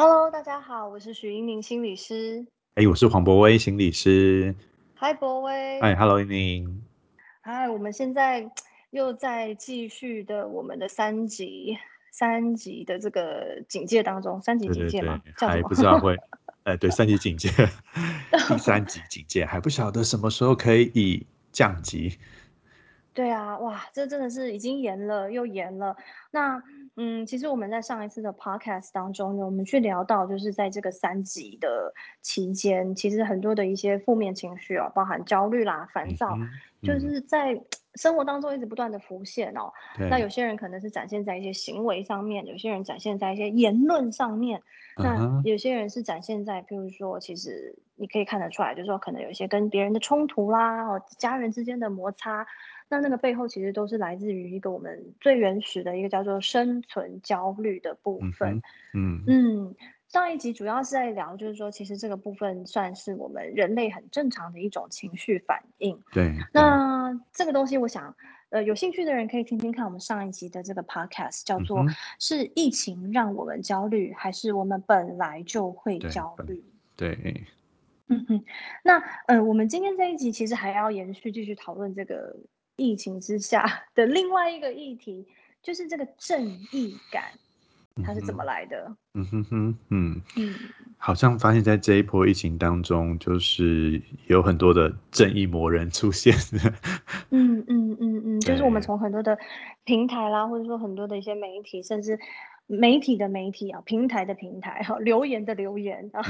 Hello，大家好，我是许英宁心理师。哎，我是黄博威心理师。嗨，博威。哎，Hello，英宁。嗨，我们现在又在继续的我们的三级三级的这个警戒当中，三级警戒吗？还不知道会，哎，对，三级警戒，第三级警戒还不晓得什么时候可以降级。对啊，哇，这真的是已经严了又严了。那嗯，其实我们在上一次的 podcast 当中呢，我们去聊到，就是在这个三级的期间，其实很多的一些负面情绪啊，包含焦虑啦、烦躁，就是在生活当中一直不断的浮现哦。那有些人可能是展现在一些行为上面，有些人展现在一些言论上面，那有些人是展现在，譬如说，其实你可以看得出来，就是说可能有一些跟别人的冲突啦，哦，家人之间的摩擦。那那个背后其实都是来自于一个我们最原始的一个叫做生存焦虑的部分。嗯嗯，上一集主要是在聊，就是说其实这个部分算是我们人类很正常的一种情绪反应。对。那这个东西，我想，呃，有兴趣的人可以听听看我们上一集的这个 podcast，叫做“是疫情让我们焦虑，还是我们本来就会焦虑？”对。嗯哼。那呃，我们今天这一集其实还要延续继续讨论这个。疫情之下的另外一个议题，就是这个正义感，它是怎么来的？嗯哼哼，嗯嗯，好像发现，在这一波疫情当中，就是有很多的正义魔人出现。嗯嗯嗯嗯，就是我们从很多的平台啦，或者说很多的一些媒体，甚至。媒体的媒体啊，平台的平台哈，留言的留言啊，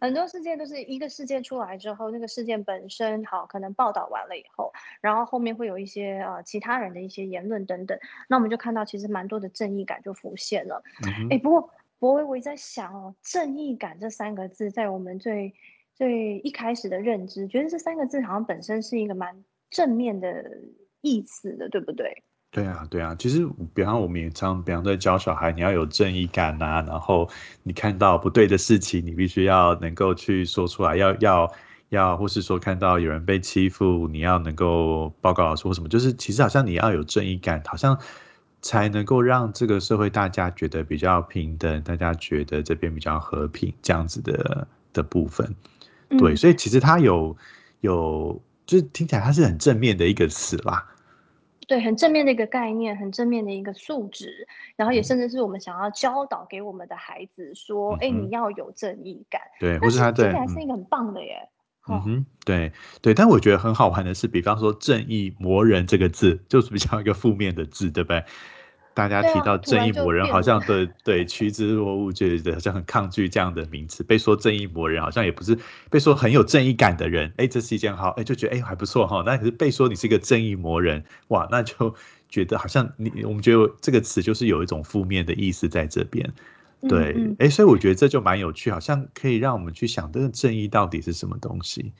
很多事件都是一个事件出来之后，那个事件本身好，可能报道完了以后，然后后面会有一些呃其他人的一些言论等等，那我们就看到其实蛮多的正义感就浮现了。哎，不过博威，我在想哦，正义感这三个字在我们最最一开始的认知，觉得这三个字好像本身是一个蛮正面的意思的，对不对？对啊，对啊，其实比方我们也常，比方在教小孩，你要有正义感呐，然后你看到不对的事情，你必须要能够去说出来，要要要，或是说看到有人被欺负，你要能够报告老师或什么，就是其实好像你要有正义感，好像才能够让这个社会大家觉得比较平等，大家觉得这边比较和平这样子的的部分。对，所以其实它有有，就是听起来它是很正面的一个词啦。对，很正面的一个概念，很正面的一个素质，然后也甚至是我们想要教导给我们的孩子说：“哎，你要有正义感。”对，或是他对，听起来是一个很棒的耶。嗯哼，对对，但我觉得很好玩的是，比方说“正义魔人”这个字，就是比较一个负面的字，对不对？大家提到正义魔人，好像对 对趋之若鹜，觉得好像很抗拒这样的名词。被说正义魔人，好像也不是被说很有正义感的人。哎，这是一件好，哎，就觉得哎还不错哈。那可是被说你是一个正义魔人，哇，那就觉得好像你我们觉得这个词就是有一种负面的意思在这边。对，哎，所以我觉得这就蛮有趣，好像可以让我们去想这个正义到底是什么东西。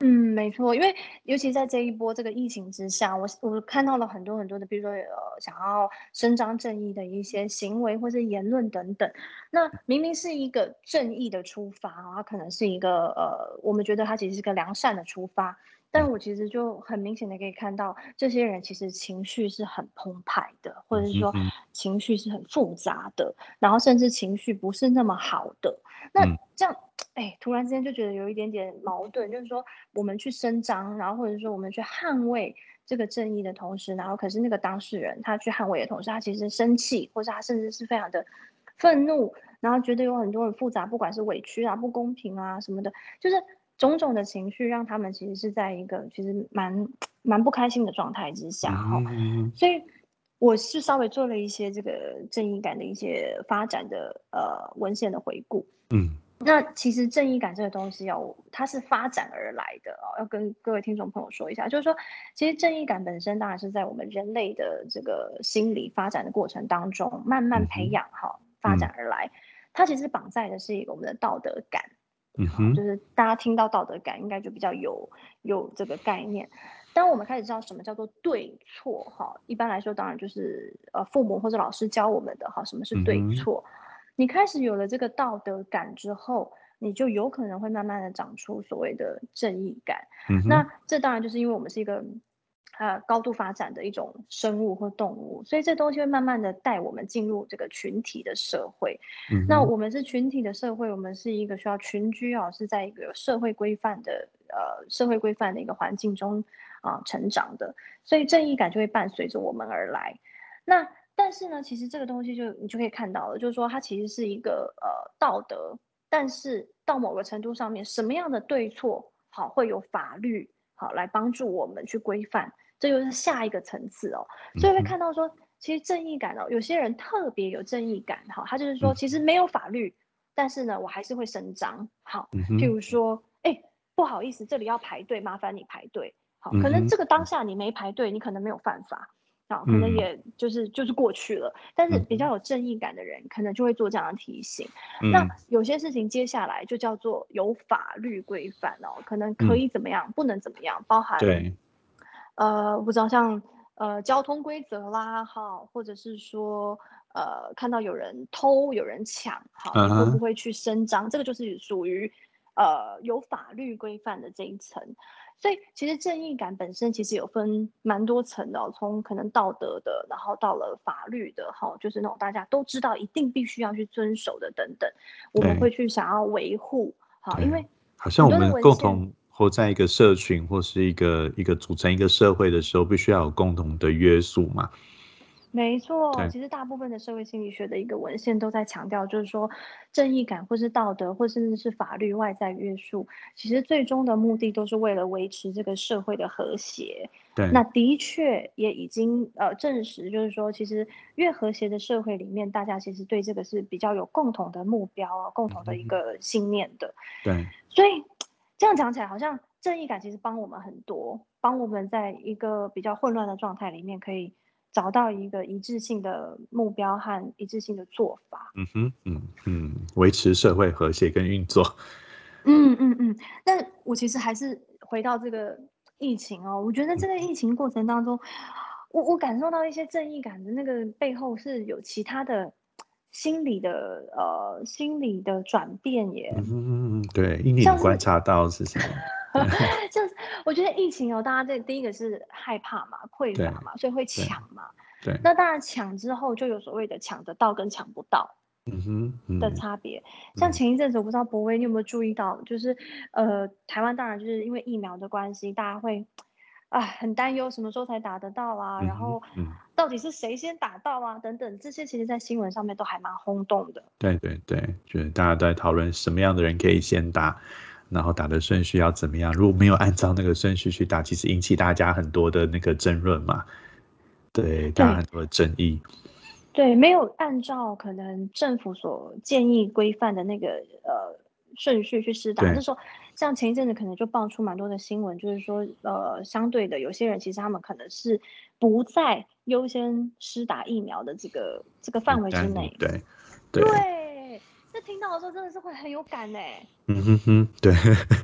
嗯，没错，因为尤其在这一波这个疫情之下，我我看到了很多很多的，比如说呃，想要伸张正义的一些行为或是言论等等。那明明是一个正义的出发它可能是一个呃，我们觉得它其实是个良善的出发，但我其实就很明显的可以看到，这些人其实情绪是很澎湃的，或者是说情绪是很复杂的，然后甚至情绪不是那么好的。那这样。哎，突然之间就觉得有一点点矛盾，就是说我们去伸张，然后或者说我们去捍卫这个正义的同时，然后可是那个当事人他去捍卫的同时，他其实生气，或者他甚至是非常的愤怒，然后觉得有很多很复杂，不管是委屈啊、不公平啊什么的，就是种种的情绪让他们其实是在一个其实蛮蛮不开心的状态之下哈。所以我是稍微做了一些这个正义感的一些发展的呃文献的回顾，嗯。那其实正义感这个东西哦，它是发展而来的哦，要跟各位听众朋友说一下，就是说，其实正义感本身当然是在我们人类的这个心理发展的过程当中慢慢培养哈，发展而来。它其实绑在的是一个我们的道德感，嗯哼，就是大家听到道德感应该就比较有有这个概念。当我们开始知道什么叫做对错哈，一般来说当然就是呃父母或者老师教我们的哈，什么是对错。你开始有了这个道德感之后，你就有可能会慢慢的长出所谓的正义感。那这当然就是因为我们是一个呃高度发展的一种生物或动物，所以这东西会慢慢的带我们进入这个群体的社会。那我们是群体的社会，我们是一个需要群居啊，是在一个社会规范的呃社会规范的一个环境中啊成长的，所以正义感就会伴随着我们而来。那但是呢，其实这个东西就你就可以看到了，就是说它其实是一个呃道德，但是到某个程度上面，什么样的对错好会有法律好来帮助我们去规范，这就是下一个层次哦。所以会看到说，其实正义感哦，有些人特别有正义感哈，他就是说其实没有法律，但是呢我还是会伸张好，譬如说，哎不好意思，这里要排队，麻烦你排队好，可能这个当下你没排队，你可能没有犯法。啊，可能也就是就是过去了，但是比较有正义感的人，可能就会做这样的提醒。那有些事情接下来就叫做有法律规范哦，可能可以怎么样，不能怎么样，包含对，呃，不知道像呃交通规则啦，哈，或者是说呃看到有人偷有人抢，好，你会不会去伸张？这个就是属于呃有法律规范的这一层。所以其实正义感本身其实有分蛮多层的，从可能道德的，然后到了法律的，哈，就是那种大家都知道一定必须要去遵守的等等，我们会去想要维护，好，因为好像我们共同活在一个社群或是一个一个组成一个社会的时候，必须要有共同的约束嘛。没错，其实大部分的社会心理学的一个文献都在强调，就是说正义感或是道德或甚至是法律外在约束，其实最终的目的都是为了维持这个社会的和谐。对，那的确也已经呃证实，就是说其实越和谐的社会里面，大家其实对这个是比较有共同的目标啊，共同的一个信念的。对，所以这样讲起来，好像正义感其实帮我们很多，帮我们在一个比较混乱的状态里面可以。找到一个一致性的目标和一致性的做法。嗯哼，嗯嗯，维持社会和谐跟运作。嗯 嗯嗯。但我其实还是回到这个疫情哦，我觉得这个疫情过程当中，我我感受到一些正义感的那个背后是有其他的心理的呃心理的转变耶。嗯嗯嗯，对，你观察到是什么？就是我觉得疫情哦，大家这第一个是害怕嘛，匮乏嘛，所以会抢嘛。对。那当然抢之后就有所谓的抢得到跟抢不到，嗯哼，的差别。像前一阵子我不知道博威你有没有注意到，就是呃台湾当然就是因为疫苗的关系，大家会啊很担忧什么时候才打得到啊，然后到底是谁先打到啊等等，这些其实在新闻上面都还蛮轰动的。对对对，就是大家都在讨论什么样的人可以先打。然后打的顺序要怎么样？如果没有按照那个顺序去打，其实引起大家很多的那个争论嘛，对，大家很多的争议。对，没有按照可能政府所建议规范的那个呃顺序去施打，就是说像前一阵子可能就爆出蛮多的新闻，就是说呃相对的有些人其实他们可能是不在优先施打疫苗的这个这个范围之内，对对。这听到的时候真的是会很有感呢。嗯哼哼，对，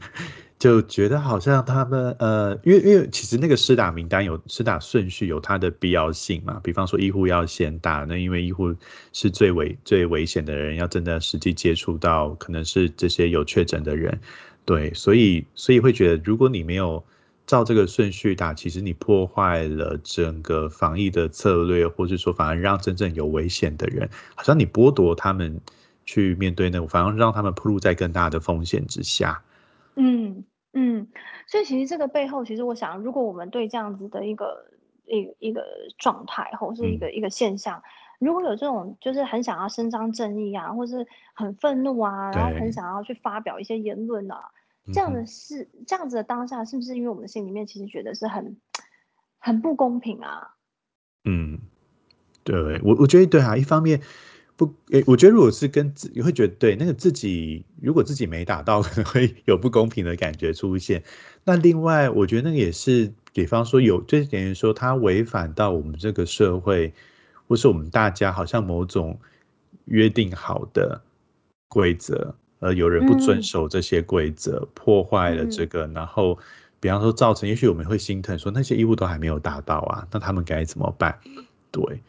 就觉得好像他们呃，因为因为其实那个施打名单有施打顺序有它的必要性嘛。比方说医护要先打，那因为医护是最危最危险的人，要真的实际接触到可能是这些有确诊的人，对，所以所以会觉得如果你没有照这个顺序打，其实你破坏了整个防疫的策略，或是说反而让真正有危险的人，好像你剥夺他们。去面对那个，反而让他们暴露在更大的风险之下。嗯嗯，所以其实这个背后，其实我想，如果我们对这样子的一个一一个状态，或是一个一个现象，如果有这种就是很想要伸张正义啊，或是很愤怒啊，然后很想要去发表一些言论啊，这样的是这样子的当下，是不是因为我们心里面其实觉得是很很不公平啊？嗯，对我我觉得对啊，一方面。不，诶，我觉得如果是跟自，你会觉得对那个自己，如果自己没打到，可能会有不公平的感觉出现。那另外，我觉得那个也是，比方说有，就等于说他违反到我们这个社会，或是我们大家好像某种约定好的规则，而有人不遵守这些规则，破坏了这个，然后比方说造成，也许我们会心疼，说那些义务都还没有达到啊，那他们该怎么办？对，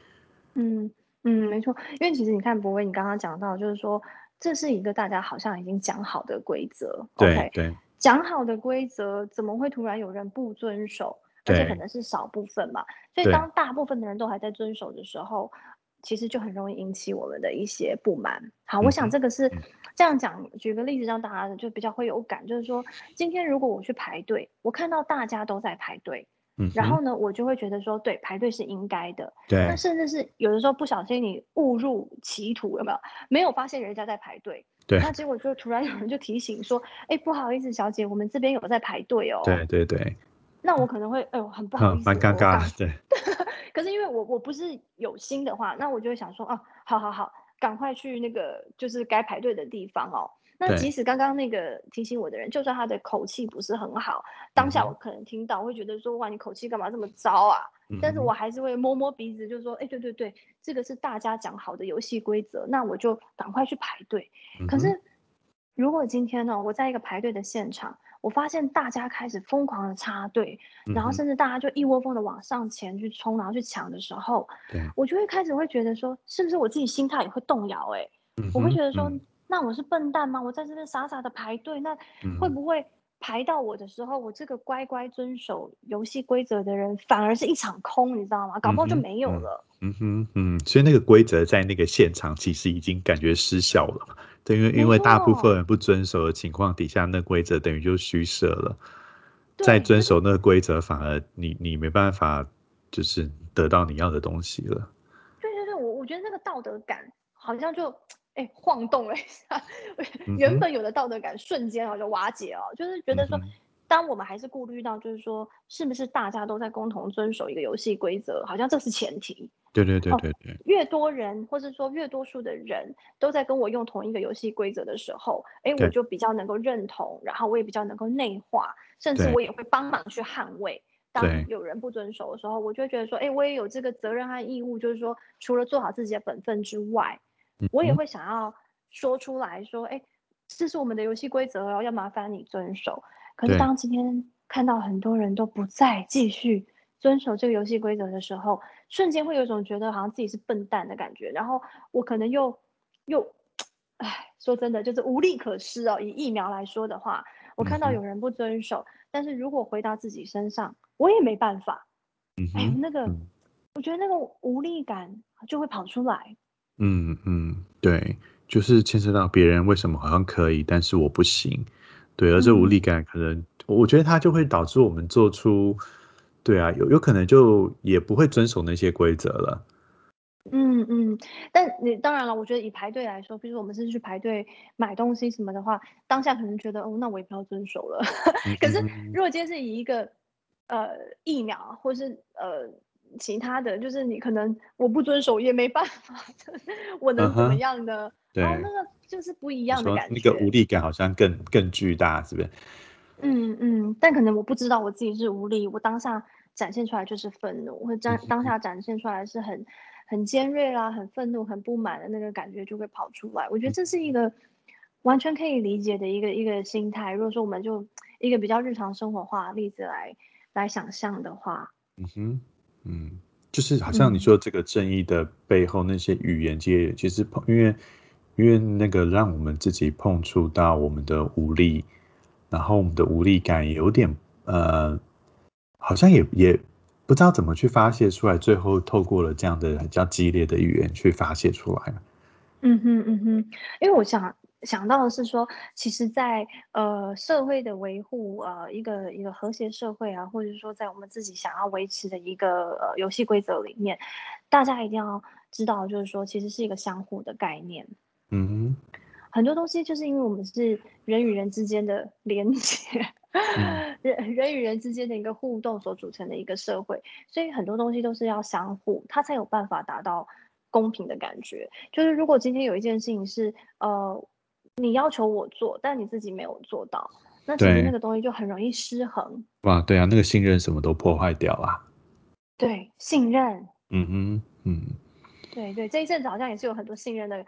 嗯。嗯，没错，因为其实你看博威，你刚刚讲到，就是说这是一个大家好像已经讲好的规则，对对，讲好的规则怎么会突然有人不遵守？而且可能是少部分嘛。所以当大部分的人都还在遵守的时候，其实就很容易引起我们的一些不满。好，我想这个是这样讲，举个例子让大家就比较会有感，就是说今天如果我去排队，我看到大家都在排队。然后呢，我就会觉得说，对，排队是应该的。对。那甚至是有的时候不小心你误入歧途，有没有？没有发现人家在排队。对。那结果就突然有人就提醒说：“哎，不好意思，小姐，我们这边有在排队哦。”对对对。那我可能会，哎呦，很不好意思，蛮尴尬。对。可是因为我我不是有心的话，那我就会想说，哦，好好好，赶快去那个就是该排队的地方哦。那即使刚刚那个提醒我的人，就算他的口气不是很好，当下我可能听到会觉得说哇，你口气干嘛这么糟啊？但是我还是会摸摸鼻子，就说哎，对对对，这个是大家讲好的游戏规则，那我就赶快去排队。可是如果今天呢，我在一个排队的现场，我发现大家开始疯狂的插队，然后甚至大家就一窝蜂的往上前去冲，然后去抢的时候，我就会开始会觉得说，是不是我自己心态也会动摇？哎，我会觉得说。那我是笨蛋吗？我在这边傻傻的排队，那会不会排到我的时候，我这个乖乖遵守游戏规则的人，反而是一场空，你知道吗？搞不好就没有了。嗯哼，嗯，所以那个规则在那个现场其实已经感觉失效了，对，因为因为大部分人不遵守的情况底下，那规则等于就虚设了。再遵守那个规则，反而你你没办法，就是得到你要的东西了。对对对，我我觉得那个道德感好像就。哎，晃动了一下，原本有的道德感瞬间啊就瓦解哦，就是觉得说，当我们还是顾虑到，就是说，是不是大家都在共同遵守一个游戏规则，好像这是前提。对对对对对。越多人，或者说越多数的人都在跟我用同一个游戏规则的时候，哎，我就比较能够认同，然后我也比较能够内化，甚至我也会帮忙去捍卫。当有人不遵守的时候，我就觉得说，哎，我也有这个责任和义务，就是说，除了做好自己的本分之外。我也会想要说出来说，哎，这是我们的游戏规则哦，要麻烦你遵守。可是当今天看到很多人都不再继续遵守这个游戏规则的时候，瞬间会有一种觉得好像自己是笨蛋的感觉。然后我可能又又，哎，说真的，就是无力可施哦。以疫苗来说的话，我看到有人不遵守，但是如果回到自己身上，我也没办法。哎，那个，我觉得那个无力感就会跑出来。嗯嗯，对，就是牵涉到别人为什么好像可以，但是我不行，对，而这无力感可能，我觉得它就会导致我们做出，对啊，有有可能就也不会遵守那些规则了。嗯嗯，但你当然了，我觉得以排队来说，比如说我们是去排队买东西什么的话，当下可能觉得哦，那我也不要遵守了。可是如果今天是以一个呃疫苗或是呃。其他的就是你可能我不遵守也没办法，我能怎么样呢？对，那个就是不一样的感觉，那个无力感好像更更巨大，是不是？嗯嗯，但可能我不知道我自己是无力，我当下展现出来就是愤怒，或当当下展现出来是很很尖锐啦、很愤怒、很不满的那个感觉就会跑出来。我觉得这是一个完全可以理解的一个一个心态。如果说我们就一个比较日常生活化的例子来来想象的话，嗯哼。嗯，就是好像你说这个正义的背后那些语言界，其实碰因为因为那个让我们自己碰触到我们的无力，然后我们的无力感有点呃，好像也也不知道怎么去发泄出来，最后透过了这样的比较激烈的语言去发泄出来。嗯哼嗯哼，因为我想。想到的是说，其实，在呃社会的维护，呃一个一个和谐社会啊，或者说在我们自己想要维持的一个呃游戏规则里面，大家一定要知道，就是说，其实是一个相互的概念。嗯，很多东西就是因为我们是人与人之间的连接，人人与人之间的一个互动所组成的一个社会，所以很多东西都是要相互，它才有办法达到公平的感觉。就是如果今天有一件事情是呃。你要求我做，但你自己没有做到，那其实那个东西就很容易失衡。哇，对啊，那个信任什么都破坏掉了。对，信任。嗯哼，嗯。对对，这一阵子好像也是有很多信任的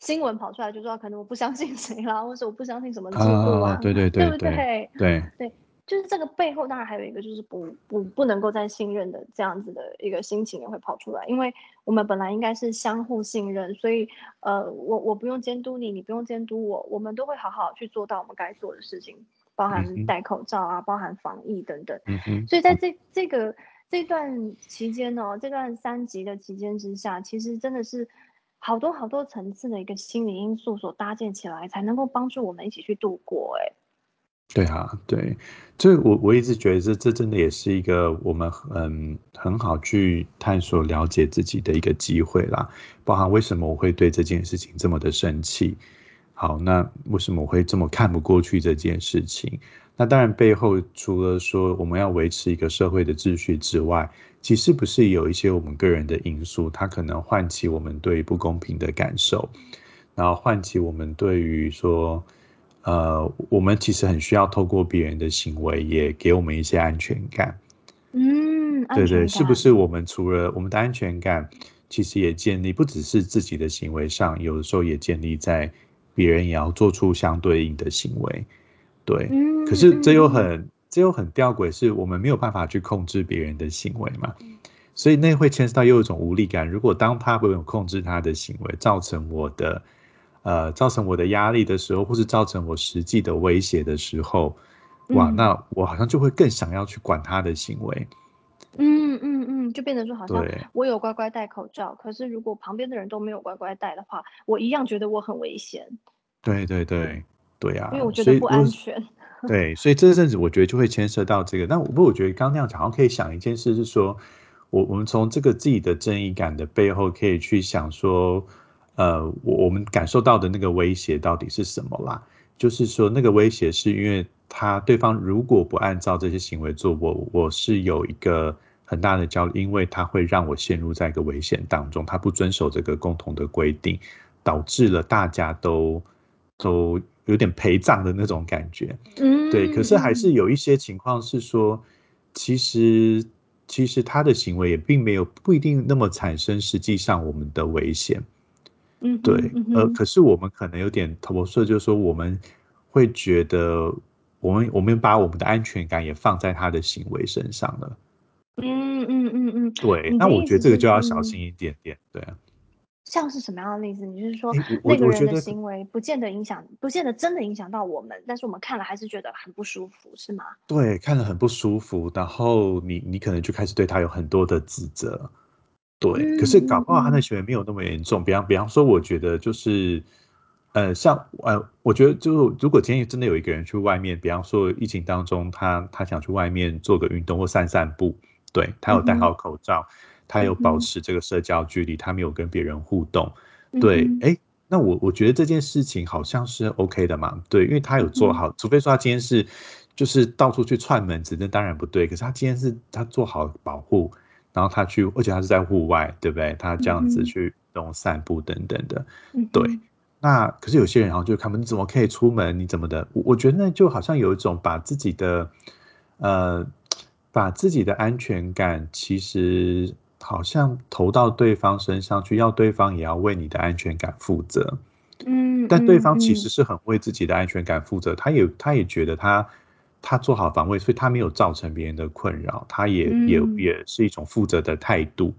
新闻跑出来，就说可能我不相信谁啦，或者我不相信什么制度啊，对对对，对？对对。就是这个背后，当然还有一个，就是不不不能够再信任的这样子的一个心情也会跑出来，因为我们本来应该是相互信任，所以呃，我我不用监督你，你不用监督我，我们都会好好去做到我们该做的事情。包含戴口罩啊，包含防疫等等。嗯。所以在这这个这段期间哦，这段三级的期间之下，其实真的是好多好多层次的一个心理因素所搭建起来，才能够帮助我们一起去度过。哎。对啊，对，这我我一直觉得这这真的也是一个我们很很好去探索了解自己的一个机会啦。包含为什么我会对这件事情这么的生气，好，那为什么我会这么看不过去这件事情？那当然背后除了说我们要维持一个社会的秩序之外，其实不是有一些我们个人的因素，它可能唤起我们对不公平的感受，然后唤起我们对于说。呃，我们其实很需要透过别人的行为，也给我们一些安全感。嗯，对对，是不是我们除了我们的安全感，其实也建立不只是自己的行为上，有的时候也建立在别人也要做出相对应的行为。对，可是这又很这又很吊诡，是我们没有办法去控制别人的行为嘛？所以那会牵涉到又一种无力感。如果当他没有控制他的行为，造成我的。呃，造成我的压力的时候，或是造成我实际的威胁的时候，哇，那我好像就会更想要去管他的行为。嗯嗯嗯，就变成说，好像我有乖乖戴口罩，可是如果旁边的人都没有乖乖戴的话，我一样觉得我很危险。对对对对啊，因为我觉得不安全。对，所以这阵子我觉得就会牵涉到这个。那不过我觉得刚刚那样讲，好像可以想一件事，是说我我们从这个自己的正义感的背后，可以去想说。呃，我我们感受到的那个威胁到底是什么啦？就是说，那个威胁是因为他对方如果不按照这些行为做，我我是有一个很大的焦虑，因为他会让我陷入在一个危险当中，他不遵守这个共同的规定，导致了大家都都有点陪葬的那种感觉。嗯，对。可是还是有一些情况是说，其实其实他的行为也并没有不一定那么产生实际上我们的危险。嗯，对，呃，可是我们可能有点投射，就是说我们会觉得，我们我们把我们的安全感也放在他的行为身上了。嗯嗯嗯嗯，对，那我觉得这个就要小心一点点，对啊。像是什么样的例子？你就是说那个人的行为不见得影响，不见得真的影响到我们，但是我们看了还是觉得很不舒服，是吗？对，看了很不舒服，然后你你可能就开始对他有很多的指责。对，可是搞不好他的行为没有那么严重。比方，比方说，我觉得就是，呃，像呃，我觉得就如果今天真的有一个人去外面，比方说疫情当中，他他想去外面做个运动或散散步，对他有戴好口罩，他有保持这个社交距离，他没有跟别人互动，对，哎，那我我觉得这件事情好像是 OK 的嘛，对，因为他有做好，除非说他今天是就是到处去串门子，那当然不对。可是他今天是他做好保护。然后他去，而且他是在户外，对不对？他这样子去那种散步等等的，对。那可是有些人好像就看不，你怎么可以出门？你怎么的？我我觉得那就好像有一种把自己的，呃，把自己的安全感，其实好像投到对方身上去，要对方也要为你的安全感负责。嗯。但对方其实是很为自己的安全感负责，他也他也觉得他。他做好防卫，所以他没有造成别人的困扰，他也也也是一种负责的态度，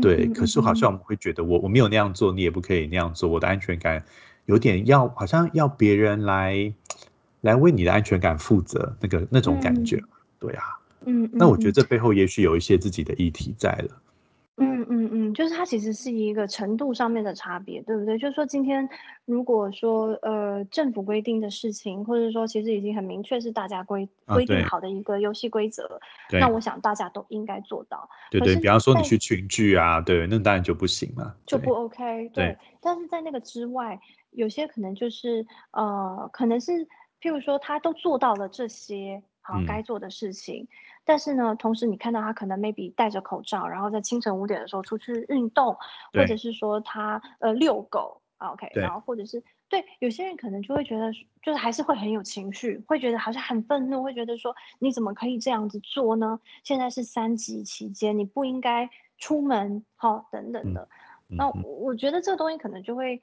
对。可是好像我们会觉得，我我没有那样做，你也不可以那样做，我的安全感有点要，好像要别人来来为你的安全感负责，那个那种感觉，对啊，嗯。那我觉得这背后也许有一些自己的议题在了。嗯嗯嗯，就是它其实是一个程度上面的差别，对不对？就是说，今天如果说呃政府规定的事情，或者说其实已经很明确是大家规规定好的一个游戏规则，那我想大家都应该做到。对对，比方说你去群聚啊，对，那当然就不行嘛，就不 OK。对，但是在那个之外，有些可能就是呃，可能是譬如说他都做到了这些。好，该做的事情，但是呢，同时你看到他可能 maybe 戴着口罩，然后在清晨五点的时候出去运动，或者是说他呃遛狗，OK，然后或者是对有些人可能就会觉得，就是还是会很有情绪，会觉得好像很愤怒，会觉得说你怎么可以这样子做呢？现在是三级期间，你不应该出门，好等等的。那我觉得这个东西可能就会。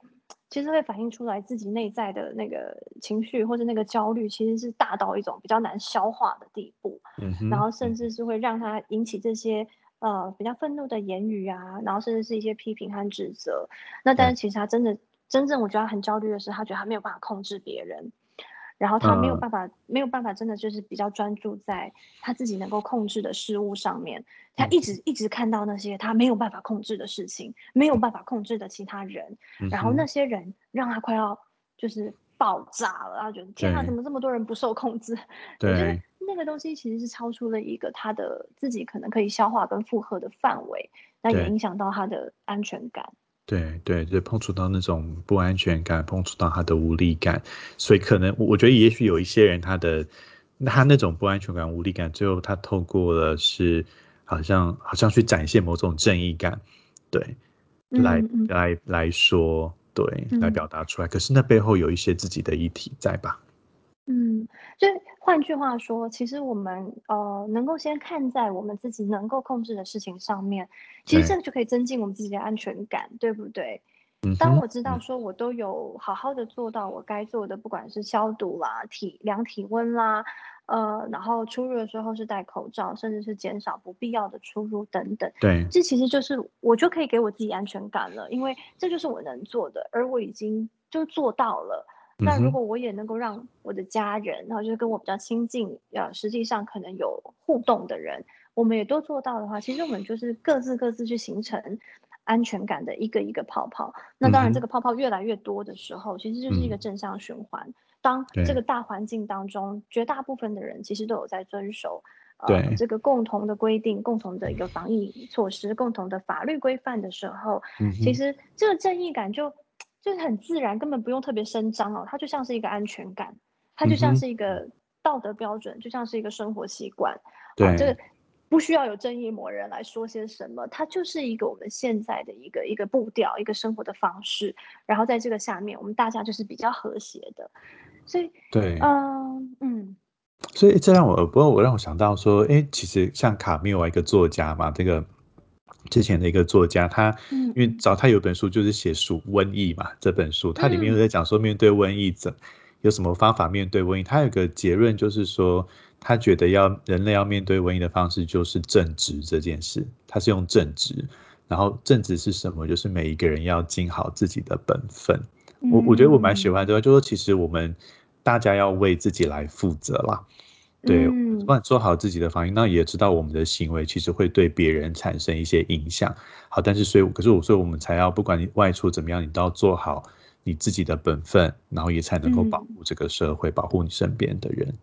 其实会反映出来自己内在的那个情绪或者那个焦虑，其实是大到一种比较难消化的地步，然后甚至是会让他引起这些呃比较愤怒的言语啊，然后甚至是一些批评和指责。那但是其实他真的真正我觉得他很焦虑的是，他觉得他没有办法控制别人。然后他没有办法，没有办法，真的就是比较专注在他自己能够控制的事物上面。他一直一直看到那些他没有办法控制的事情，没有办法控制的其他人，然后那些人让他快要就是爆炸了，他觉得天啊，怎么这么多人不受控制？对，就是那个东西其实是超出了一个他的自己可能可以消化跟负荷的范围，那也影响到他的安全感。对对，对碰触到那种不安全感，碰触到他的无力感，所以可能我觉得也许有一些人他的他那种不安全感、无力感，最后他透过了是好像好像去展现某种正义感，对，来来来说，对，来表达出来。可是那背后有一些自己的议题在吧？嗯，所以换句话说，其实我们呃能够先看在我们自己能够控制的事情上面，其实这个就可以增进我们自己的安全感，对不对？当我知道说我都有好好的做到我该做的，不管是消毒啦、体量体温啦，呃，然后出入的时候是戴口罩，甚至是减少不必要的出入等等，对，这其实就是我就可以给我自己安全感了，因为这就是我能做的，而我已经就做到了。那如果我也能够让我的家人，然后就是跟我比较亲近，呃，实际上可能有互动的人，我们也都做到的话，其实我们就是各自各自去形成安全感的一个一个泡泡。那当然，这个泡泡越来越多的时候，其实就是一个正向循环。当这个大环境当中，绝大部分的人其实都有在遵守，呃，这个共同的规定、共同的一个防疫措施、共同的法律规范的时候，其实这个正义感就。就是很自然，根本不用特别声张哦，它就像是一个安全感，它就像是一个道德标准，就像是一个生活习惯。对，这个不需要有正义魔人来说些什么，它就是一个我们现在的一个一个步调，一个生活的方式。然后在这个下面，我们大家就是比较和谐的。所以，对，嗯嗯，所以这让我，不过我让我想到说，哎，其实像卡缪啊，一个作家嘛，这个。之前的一个作家，他因为找他有本书就是写鼠瘟疫嘛，这本书它里面有在讲说面对瘟疫怎有什么方法面对瘟疫，他有个结论就是说，他觉得要人类要面对瘟疫的方式就是正直这件事，他是用正直，然后正直是什么？就是每一个人要尽好自己的本分。我我觉得我蛮喜欢这个，就说其实我们大家要为自己来负责啦。对，不管做好自己的防疫，那也知道我们的行为其实会对别人产生一些影响。好，但是所以，可是我所以我们才要，不管你外出怎么样，你都要做好你自己的本分，然后也才能够保护这个社会，保护你身边的人。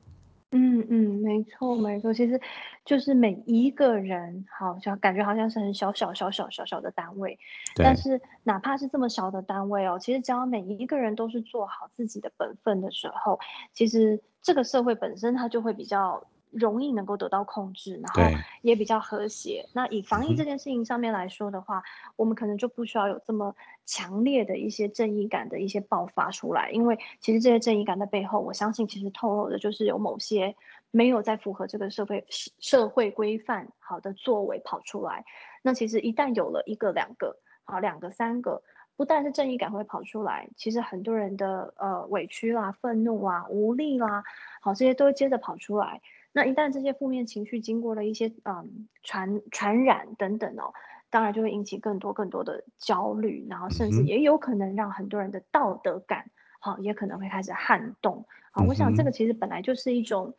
没错没错，其实就是每一个人，好像感觉好像是很小小小小小小的单位，但是哪怕是这么小的单位哦，其实只要每一个人都是做好自己的本分的时候，其实这个社会本身它就会比较。容易能够得到控制，然后也比较和谐。那以防疫这件事情上面来说的话，我们可能就不需要有这么强烈的一些正义感的一些爆发出来，因为其实这些正义感的背后，我相信其实透露的就是有某些没有在符合这个社会社会规范好的作为跑出来。那其实一旦有了一个、两个、好两个、三个，不但是正义感会跑出来，其实很多人的呃委屈啦、愤怒啊、无力啦，好这些都会接着跑出来。那一旦这些负面情绪经过了一些嗯传传染等等哦，当然就会引起更多更多的焦虑，然后甚至也有可能让很多人的道德感好也可能会开始撼动好。我想这个其实本来就是一种，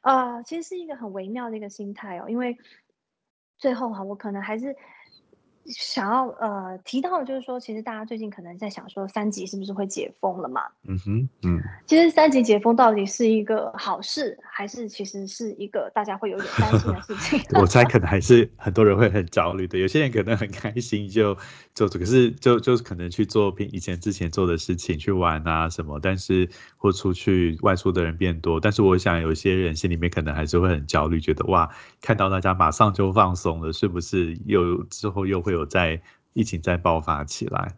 啊，其实是一个很微妙的一个心态哦，因为最后哈，我可能还是。想要呃提到的就是说，其实大家最近可能在想说，三级是不是会解封了嘛？嗯哼，嗯，其实三级解封到底是一个好事，还是其实是一个大家会有点担心的事情？我猜可能还是很多人会很焦虑的。有些人可能很开心，就就可是就就可能去做以前之前做的事情，去玩啊什么，但是或出去外出的人变多，但是我想有些人心里面可能还是会很焦虑，觉得哇，看到大家马上就放松了，是不是又之后又会有？有在疫情再爆发起来，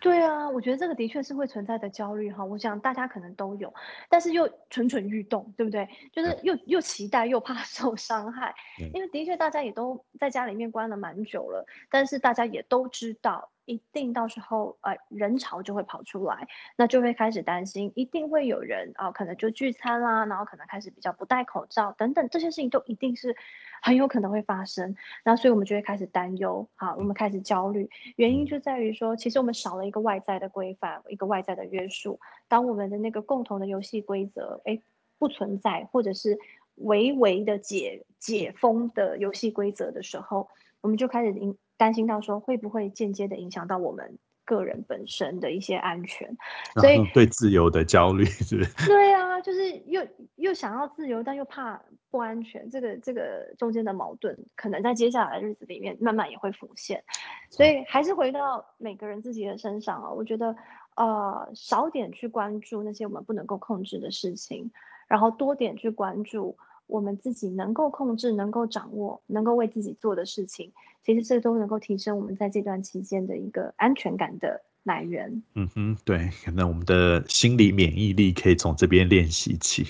对啊，我觉得这个的确是会存在的焦虑哈。我想大家可能都有，但是又蠢蠢欲动，对不对？就是又又期待又怕 受伤害，因为的确大家也都在家里面关了蛮久了，但是大家也都知道一定到时候呃人潮就会跑出来，那就会开始担心，一定会有人啊，可能就聚餐啦，然后可能开始比较不戴口罩等等，这些事情都一定是很有可能会发生。那所以我们就会开始担忧，好，我们开始焦虑，原因就在于说，其实我们少了一个外在的规范，一个外在的约束。当我们的那个共同的游戏规则，哎，不存在，或者是微微的解解封的游戏规则的时候，我们就开始担担心到说，会不会间接的影响到我们个人本身的一些安全？所以 对自由的焦虑是是？对啊，就是又又想要自由，但又怕不安全，这个这个中间的矛盾，可能在接下来的日子里面慢慢也会浮现。所以还是回到每个人自己的身上啊，我觉得呃，少点去关注那些我们不能够控制的事情，然后多点去关注。我们自己能够控制、能够掌握、能够为自己做的事情，其实这都能够提升我们在这段期间的一个安全感的来源。嗯哼，对，可能我们的心理免疫力可以从这边练习起。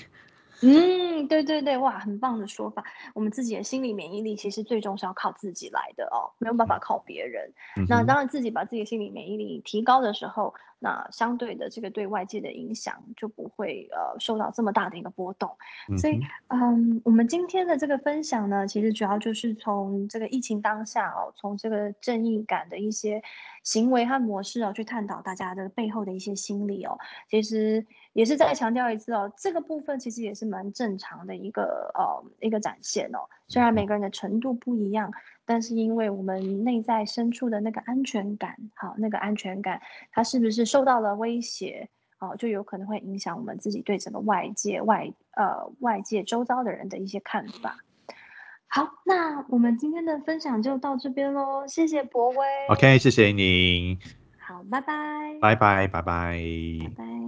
嗯，对对对，哇，很棒的说法。我们自己的心理免疫力其实最终是要靠自己来的哦，没有办法靠别人。那当然，自己把自己的心理免疫力提高的时候。那相对的，这个对外界的影响就不会呃受到这么大的一个波动，所以嗯，我们今天的这个分享呢，其实主要就是从这个疫情当下哦，从这个正义感的一些行为和模式哦，去探讨大家的背后的一些心理哦，其实也是再强调一次哦，这个部分其实也是蛮正常的一个呃一个展现哦，虽然每个人的程度不一样。但是，因为我们内在深处的那个安全感，好，那个安全感，它是不是受到了威胁？哦，就有可能会影响我们自己对整个外界、外呃外界周遭的人的一些看法。好，那我们今天的分享就到这边喽，谢谢博威。OK，谢谢您。好，拜拜。拜拜，拜拜。拜拜。